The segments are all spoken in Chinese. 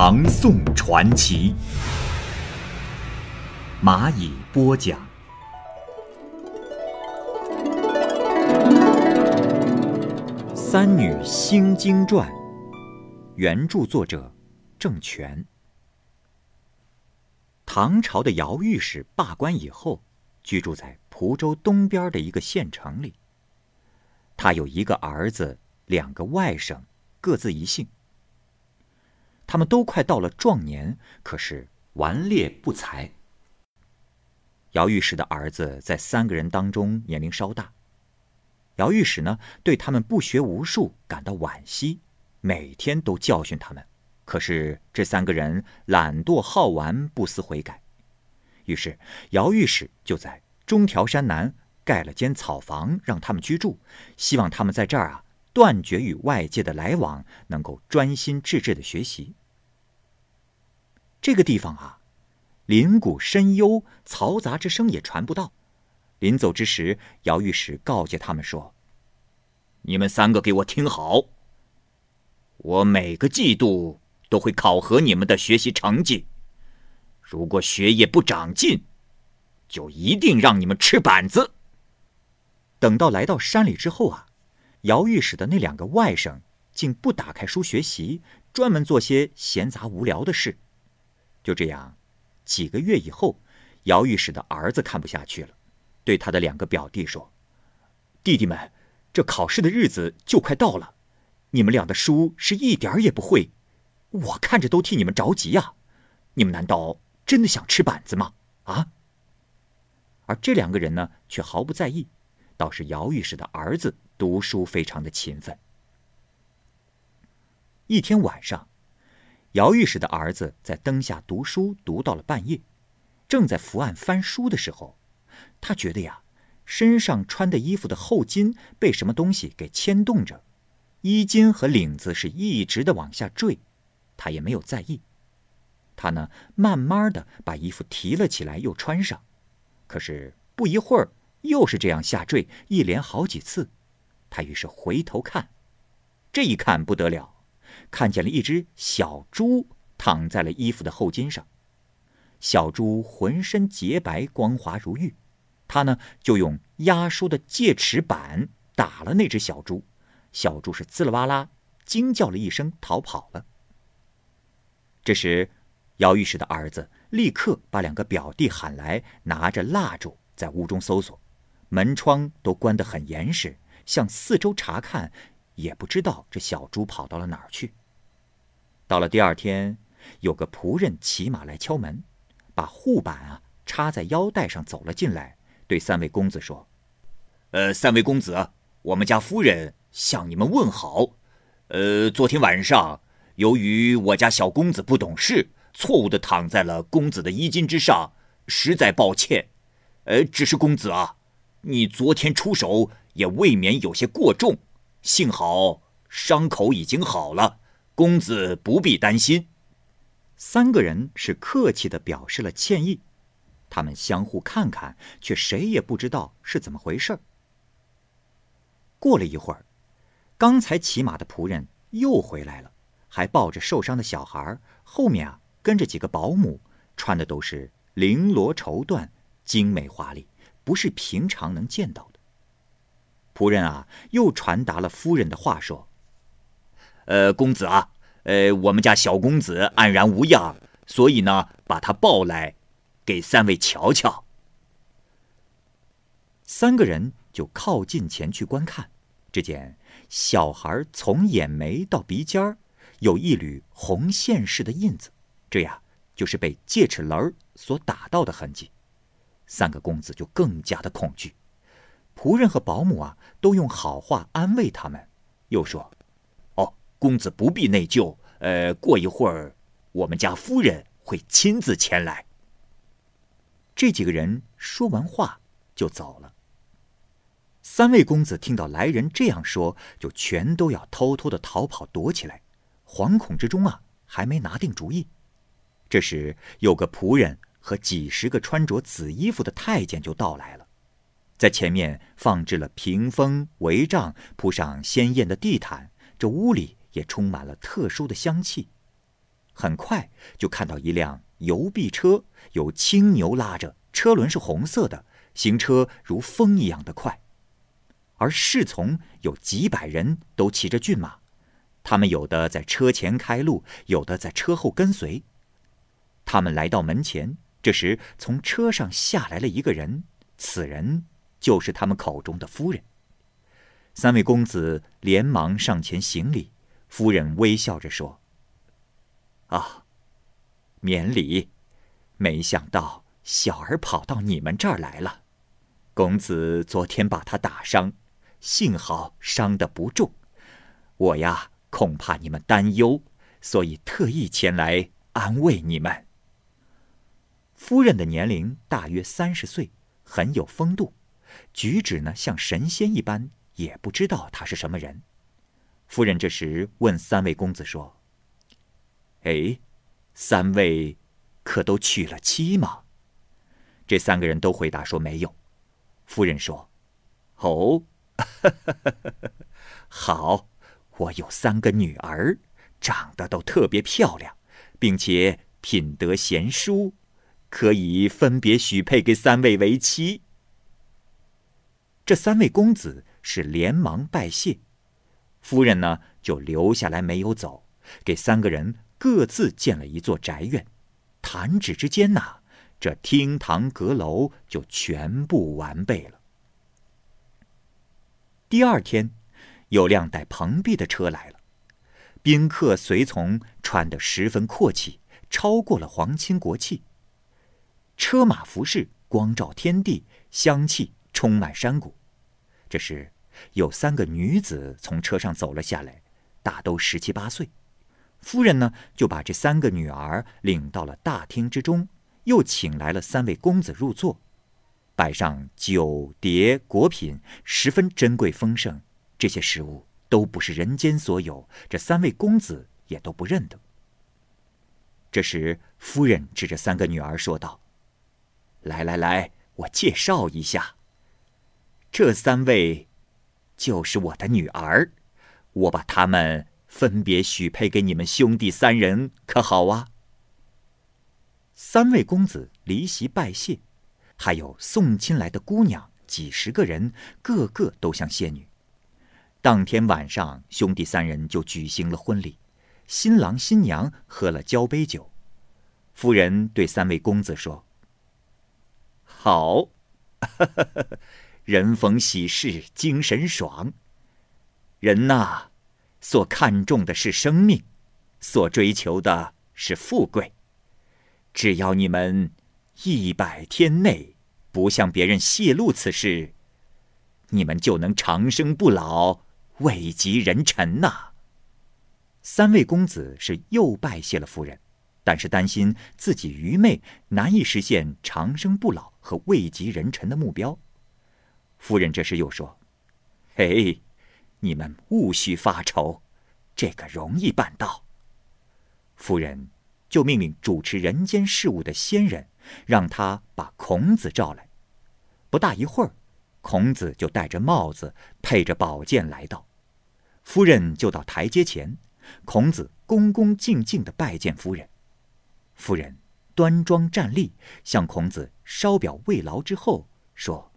唐宋传奇》，蚂蚁播讲。《三女心经传》，原著作者郑权。唐朝的姚御史罢官以后，居住在蒲州东边的一个县城里。他有一个儿子，两个外甥，各自一姓。他们都快到了壮年，可是顽劣不才。姚御史的儿子在三个人当中年龄稍大。姚御史呢，对他们不学无术感到惋惜，每天都教训他们。可是这三个人懒惰好玩，不思悔改。于是姚御史就在中条山南。盖了间草房让他们居住，希望他们在这儿啊断绝与外界的来往，能够专心致志的学习。这个地方啊，林谷深幽，嘈杂之声也传不到。临走之时，姚御史告诫他们说：“你们三个给我听好，我每个季度都会考核你们的学习成绩，如果学业不长进，就一定让你们吃板子。”等到来到山里之后啊，姚御史的那两个外甥竟不打开书学习，专门做些闲杂无聊的事。就这样，几个月以后，姚御史的儿子看不下去了，对他的两个表弟说：“弟弟们，这考试的日子就快到了，你们俩的书是一点也不会，我看着都替你们着急呀！你们难道真的想吃板子吗？啊？”而这两个人呢，却毫不在意。倒是姚御史的儿子读书非常的勤奋。一天晚上，姚御史的儿子在灯下读书，读到了半夜，正在伏案翻书的时候，他觉得呀，身上穿的衣服的后襟被什么东西给牵动着，衣襟和领子是一直的往下坠，他也没有在意。他呢，慢慢的把衣服提了起来，又穿上，可是不一会儿。又是这样下坠，一连好几次，他于是回头看，这一看不得了，看见了一只小猪躺在了衣服的后襟上，小猪浑身洁白光滑如玉，他呢就用压书的戒尺板打了那只小猪，小猪是滋啦哇啦惊叫了一声逃跑了。这时，姚御史的儿子立刻把两个表弟喊来，拿着蜡烛在屋中搜索。门窗都关得很严实，向四周查看，也不知道这小猪跑到了哪儿去。到了第二天，有个仆人骑马来敲门，把护板啊插在腰带上走了进来，对三位公子说：“呃，三位公子，我们家夫人向你们问好。呃，昨天晚上，由于我家小公子不懂事，错误的躺在了公子的衣襟之上，实在抱歉。呃，只是公子啊。”你昨天出手也未免有些过重，幸好伤口已经好了，公子不必担心。三个人是客气的表示了歉意，他们相互看看，却谁也不知道是怎么回事。过了一会儿，刚才骑马的仆人又回来了，还抱着受伤的小孩，后面啊跟着几个保姆，穿的都是绫罗绸缎，精美华丽。不是平常能见到的。仆人啊，又传达了夫人的话，说：“呃，公子啊，呃，我们家小公子安然无恙，所以呢，把他抱来，给三位瞧瞧。”三个人就靠近前去观看，只见小孩从眼眉到鼻尖儿有一缕红线似的印子，这呀，就是被戒齿轮所打到的痕迹。三个公子就更加的恐惧，仆人和保姆啊都用好话安慰他们，又说：“，公子不必内疚，呃，过一会儿我们家夫人会亲自前来。”这几个人说完话就走了。三位公子听到来人这样说，就全都要偷偷的逃跑躲起来，惶恐之中啊，还没拿定主意。这时，有个仆人和几十个穿着紫衣服的太监就到来了，在前面放置了屏风、帷帐，铺上鲜艳的地毯，这屋里也充满了特殊的香气。很快就看到一辆油壁车，有青牛拉着，车轮是红色的，行车如风一样的快。而侍从有几百人，都骑着骏马，他们有的在车前开路，有的在车后跟随。他们来到门前，这时从车上下来了一个人，此人就是他们口中的夫人。三位公子连忙上前行礼，夫人微笑着说：“啊，免礼，没想到小儿跑到你们这儿来了。公子昨天把他打伤。”幸好伤得不重，我呀恐怕你们担忧，所以特意前来安慰你们。夫人的年龄大约三十岁，很有风度，举止呢像神仙一般，也不知道他是什么人。夫人这时问三位公子说：“哎，三位可都娶了妻吗？”这三个人都回答说没有。夫人说：“哦。”好，我有三个女儿，长得都特别漂亮，并且品德贤淑，可以分别许配给三位为妻。这三位公子是连忙拜谢，夫人呢就留下来没有走，给三个人各自建了一座宅院，弹指之间呐，这厅堂阁楼就全部完备了。第二天，有辆带蓬荜的车来了，宾客随从穿得十分阔气，超过了皇亲国戚。车马服饰光照天地，香气充满山谷。这时，有三个女子从车上走了下来，大都十七八岁。夫人呢，就把这三个女儿领到了大厅之中，又请来了三位公子入座。摆上酒碟果品，十分珍贵丰盛。这些食物都不是人间所有，这三位公子也都不认得。这时，夫人指着三个女儿说道：“来来来，我介绍一下。这三位，就是我的女儿，我把他们分别许配给你们兄弟三人，可好啊？”三位公子离席拜谢。还有送亲来的姑娘几十个人，个个都像仙女。当天晚上，兄弟三人就举行了婚礼。新郎新娘喝了交杯酒，夫人对三位公子说：“好，人逢喜事精神爽。人呐，所看重的是生命，所追求的是富贵。只要你们……”一百天内不向别人泄露此事，你们就能长生不老，位极人臣呐。三位公子是又拜谢了夫人，但是担心自己愚昧，难以实现长生不老和位极人臣的目标。夫人这时又说：“嘿，你们勿需发愁，这个容易办到。”夫人就命令主持人间事务的仙人。让他把孔子召来。不大一会儿，孔子就戴着帽子，配着宝剑来到。夫人就到台阶前，孔子恭恭敬敬地拜见夫人。夫人端庄站立，向孔子稍表慰劳之后，说：“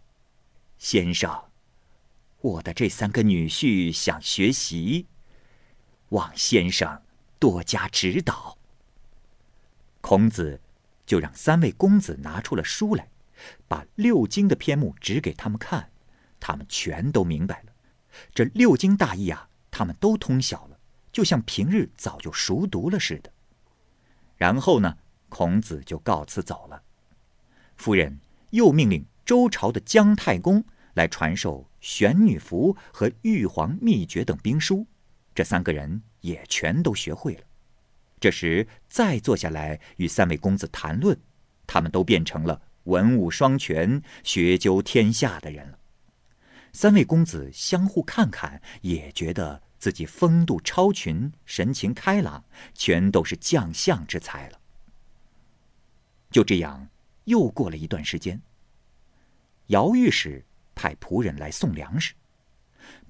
先生，我的这三个女婿想学习，望先生多加指导。”孔子。就让三位公子拿出了书来，把六经的篇目指给他们看，他们全都明白了。这六经大意啊，他们都通晓了，就像平日早就熟读了似的。然后呢，孔子就告辞走了。夫人又命令周朝的姜太公来传授玄女符和玉皇秘诀等兵书，这三个人也全都学会了。这时再坐下来与三位公子谈论，他们都变成了文武双全、学究天下的人了。三位公子相互看看，也觉得自己风度超群、神情开朗，全都是将相之才了。就这样，又过了一段时间。姚御史派仆人来送粮食，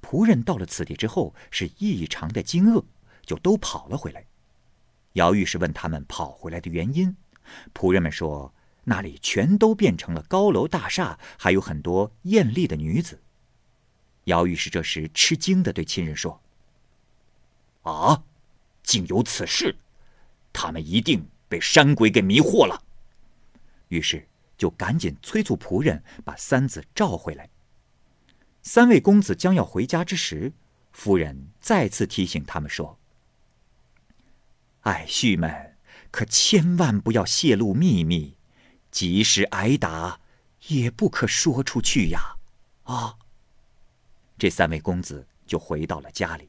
仆人到了此地之后是异常的惊愕，就都跑了回来。姚御史问他们跑回来的原因，仆人们说那里全都变成了高楼大厦，还有很多艳丽的女子。姚御史这时吃惊的对亲人说：“啊，竟有此事！他们一定被山鬼给迷惑了。”于是就赶紧催促仆人把三子召回来。三位公子将要回家之时，夫人再次提醒他们说：“爱婿们，可千万不要泄露秘密，即使挨打，也不可说出去呀！”啊！这三位公子就回到了家里，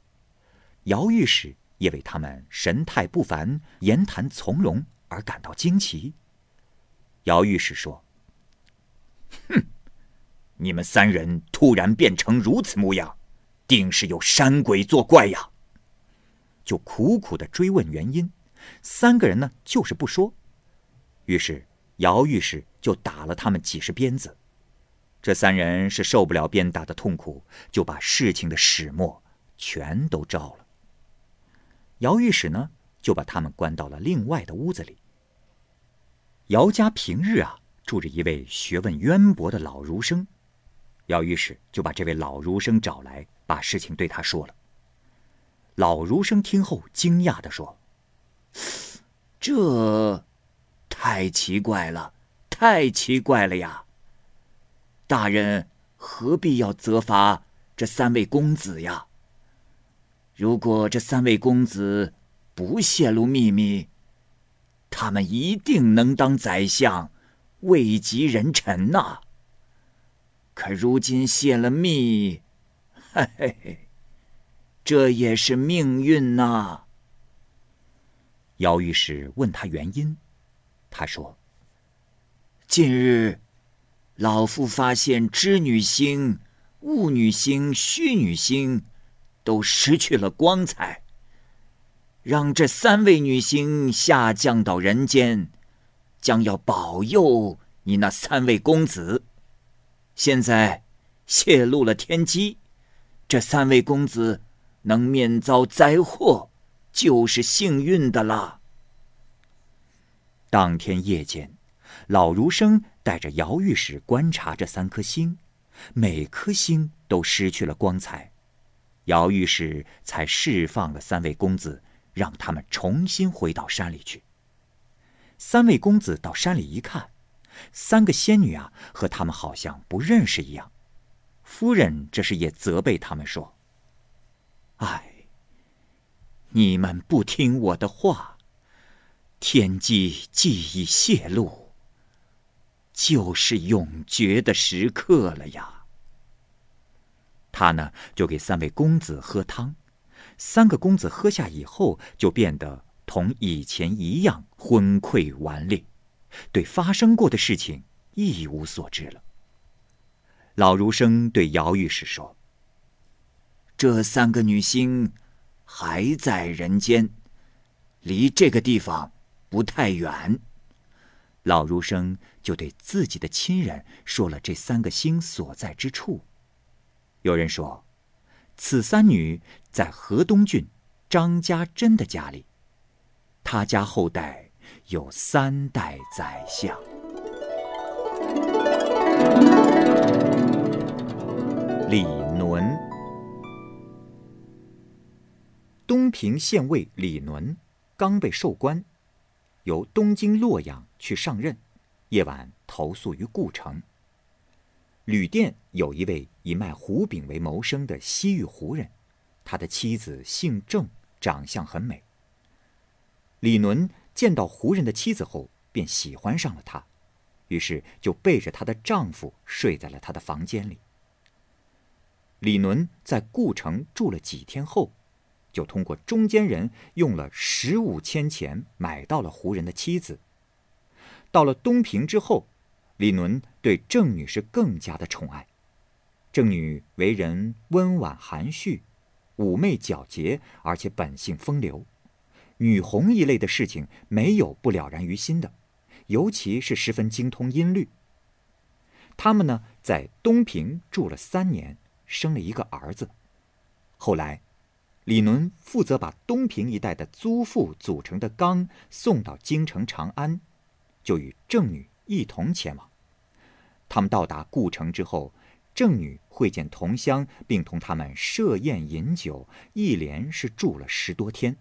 姚御史也为他们神态不凡、言谈从容而感到惊奇。姚御史说：“哼，你们三人突然变成如此模样，定是有山鬼作怪呀！”就苦苦的追问原因，三个人呢就是不说。于是姚御史就打了他们几十鞭子。这三人是受不了鞭打的痛苦，就把事情的始末全都招了。姚御史呢就把他们关到了另外的屋子里。姚家平日啊住着一位学问渊博的老儒生，姚御史就把这位老儒生找来，把事情对他说了。老儒生听后惊讶的说：“这太奇怪了，太奇怪了呀！大人何必要责罚这三位公子呀？如果这三位公子不泄露秘密，他们一定能当宰相，位极人臣呐。可如今泄了密，嘿嘿嘿，这也是命运呐。姚御史问他原因，他说：“近日，老夫发现织女星、戊女星、虚女星都失去了光彩。”让这三位女星下降到人间，将要保佑你那三位公子。现在泄露了天机，这三位公子能免遭灾祸，就是幸运的啦。当天夜间，老儒生带着姚御史观察这三颗星，每颗星都失去了光彩，姚御史才释放了三位公子。让他们重新回到山里去。三位公子到山里一看，三个仙女啊，和他们好像不认识一样。夫人这时也责备他们说：“哎，你们不听我的话，天机既已泄露，就是永绝的时刻了呀。”他呢，就给三位公子喝汤。三个公子喝下以后，就变得同以前一样昏聩顽劣，对发生过的事情一无所知了。老儒生对姚御史说：“这三个女星还在人间，离这个地方不太远。”老儒生就对自己的亲人说了这三个星所在之处。有人说。此三女在河东郡张家珍的家里，他家后代有三代宰相。李伦，东平县尉李伦刚被授官，由东京洛阳去上任，夜晚投宿于故城。旅店有一位以卖胡饼为谋生的西域胡人，他的妻子姓郑，长相很美。李伦见到胡人的妻子后，便喜欢上了她，于是就背着她的丈夫睡在了她的房间里。李伦在故城住了几天后，就通过中间人用了十五千钱买到了胡人的妻子。到了东平之后，李伦对郑女士更加的宠爱。郑女为人温婉含蓄，妩媚皎洁，而且本性风流，女红一类的事情没有不了然于心的，尤其是十分精通音律。他们呢，在东平住了三年，生了一个儿子。后来，李伦负责把东平一带的租户组成的缸送到京城长安，就与郑女一同前往。他们到达故城之后，郑女会见同乡，并同他们设宴饮酒，一连是住了十多天。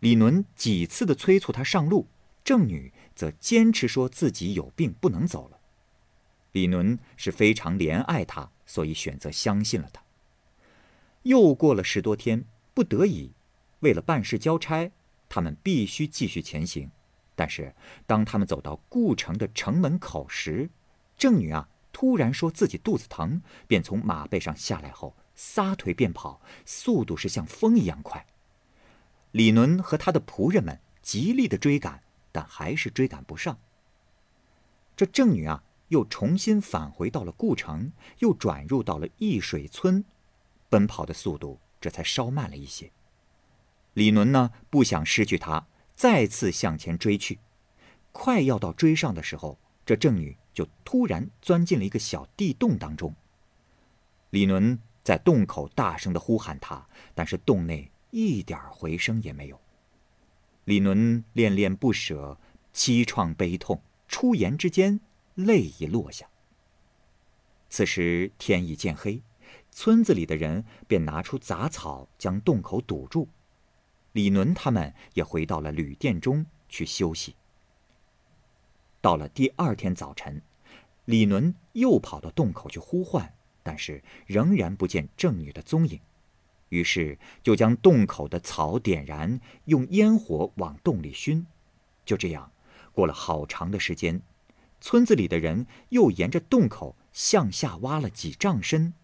李伦几次的催促他上路，郑女则坚持说自己有病不能走了。李伦是非常怜爱他，所以选择相信了他。又过了十多天，不得已，为了办事交差，他们必须继续前行。但是，当他们走到故城的城门口时，郑女啊突然说自己肚子疼，便从马背上下来后撒腿便跑，速度是像风一样快。李伦和他的仆人们极力的追赶，但还是追赶不上。这郑女啊。又重新返回到了故城，又转入到了易水村，奔跑的速度这才稍慢了一些。李伦呢，不想失去他，再次向前追去。快要到追上的时候，这郑女就突然钻进了一个小地洞当中。李伦在洞口大声的呼喊他，但是洞内一点回声也没有。李伦恋恋不舍，凄怆悲痛，出言之间。泪已落下。此时天已渐黑，村子里的人便拿出杂草将洞口堵住。李伦他们也回到了旅店中去休息。到了第二天早晨，李伦又跑到洞口去呼唤，但是仍然不见郑女的踪影。于是就将洞口的草点燃，用烟火往洞里熏。就这样，过了好长的时间。村子里的人又沿着洞口向下挖了几丈深，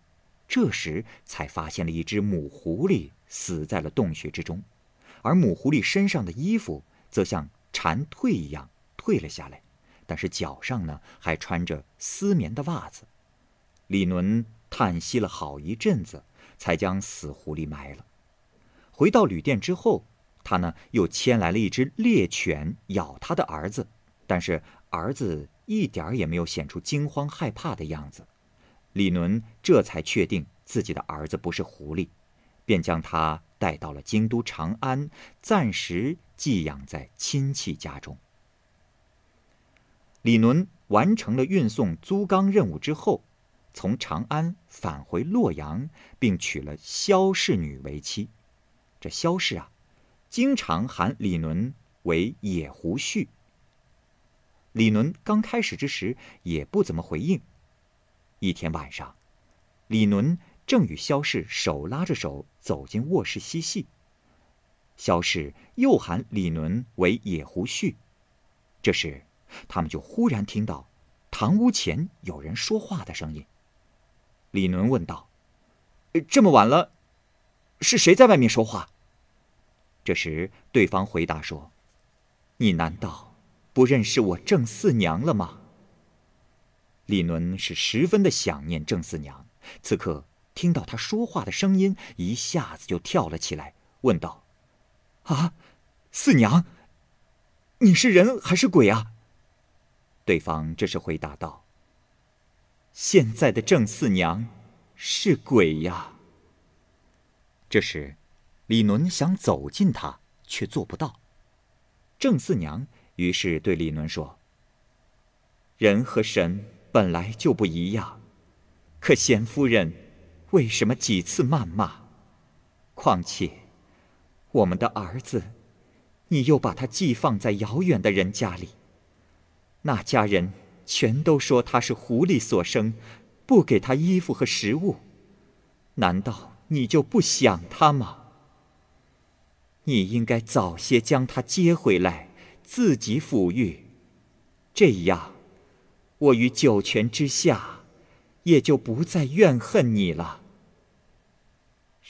这时才发现了一只母狐狸死在了洞穴之中，而母狐狸身上的衣服则像蝉蜕一样退了下来，但是脚上呢还穿着丝棉的袜子。李伦叹息了好一阵子，才将死狐狸埋了。回到旅店之后，他呢又牵来了一只猎犬咬他的儿子，但是儿子。一点也没有显出惊慌害怕的样子，李伦这才确定自己的儿子不是狐狸，便将他带到了京都长安，暂时寄养在亲戚家中。李伦完成了运送租缸任务之后，从长安返回洛阳，并娶了萧氏女为妻。这萧氏啊，经常喊李伦为野狐婿。李伦刚开始之时也不怎么回应。一天晚上，李伦正与萧氏手拉着手走进卧室嬉戏，萧氏又喊李伦为野狐婿。这时，他们就忽然听到堂屋前有人说话的声音。李伦问道：“这么晚了，是谁在外面说话？”这时，对方回答说：“你难道？”不认识我郑四娘了吗？李伦是十分的想念郑四娘，此刻听到她说话的声音，一下子就跳了起来，问道：“啊，四娘，你是人还是鬼啊？”对方这时回答道：“现在的郑四娘是鬼呀。”这时，李伦想走近她，却做不到。郑四娘。于是对李伦说：“人和神本来就不一样，可贤夫人为什么几次谩骂？况且我们的儿子，你又把他寄放在遥远的人家里，那家人全都说他是狐狸所生，不给他衣服和食物，难道你就不想他吗？你应该早些将他接回来。”自己抚育，这样，我于九泉之下，也就不再怨恨你了。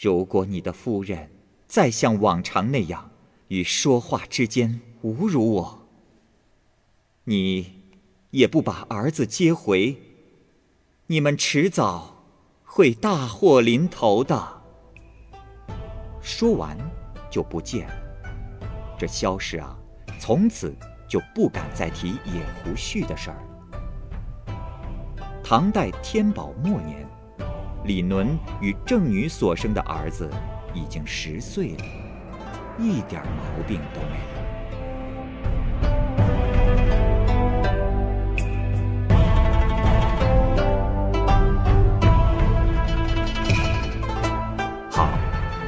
如果你的夫人再像往常那样与说话之间侮辱我。你也不把儿子接回，你们迟早会大祸临头的。说完，就不见了。这萧氏啊，从此就不敢再提野狐婿的事儿。唐代天宝末年，李伦与郑女所生的儿子已经十岁了，一点毛病都没有。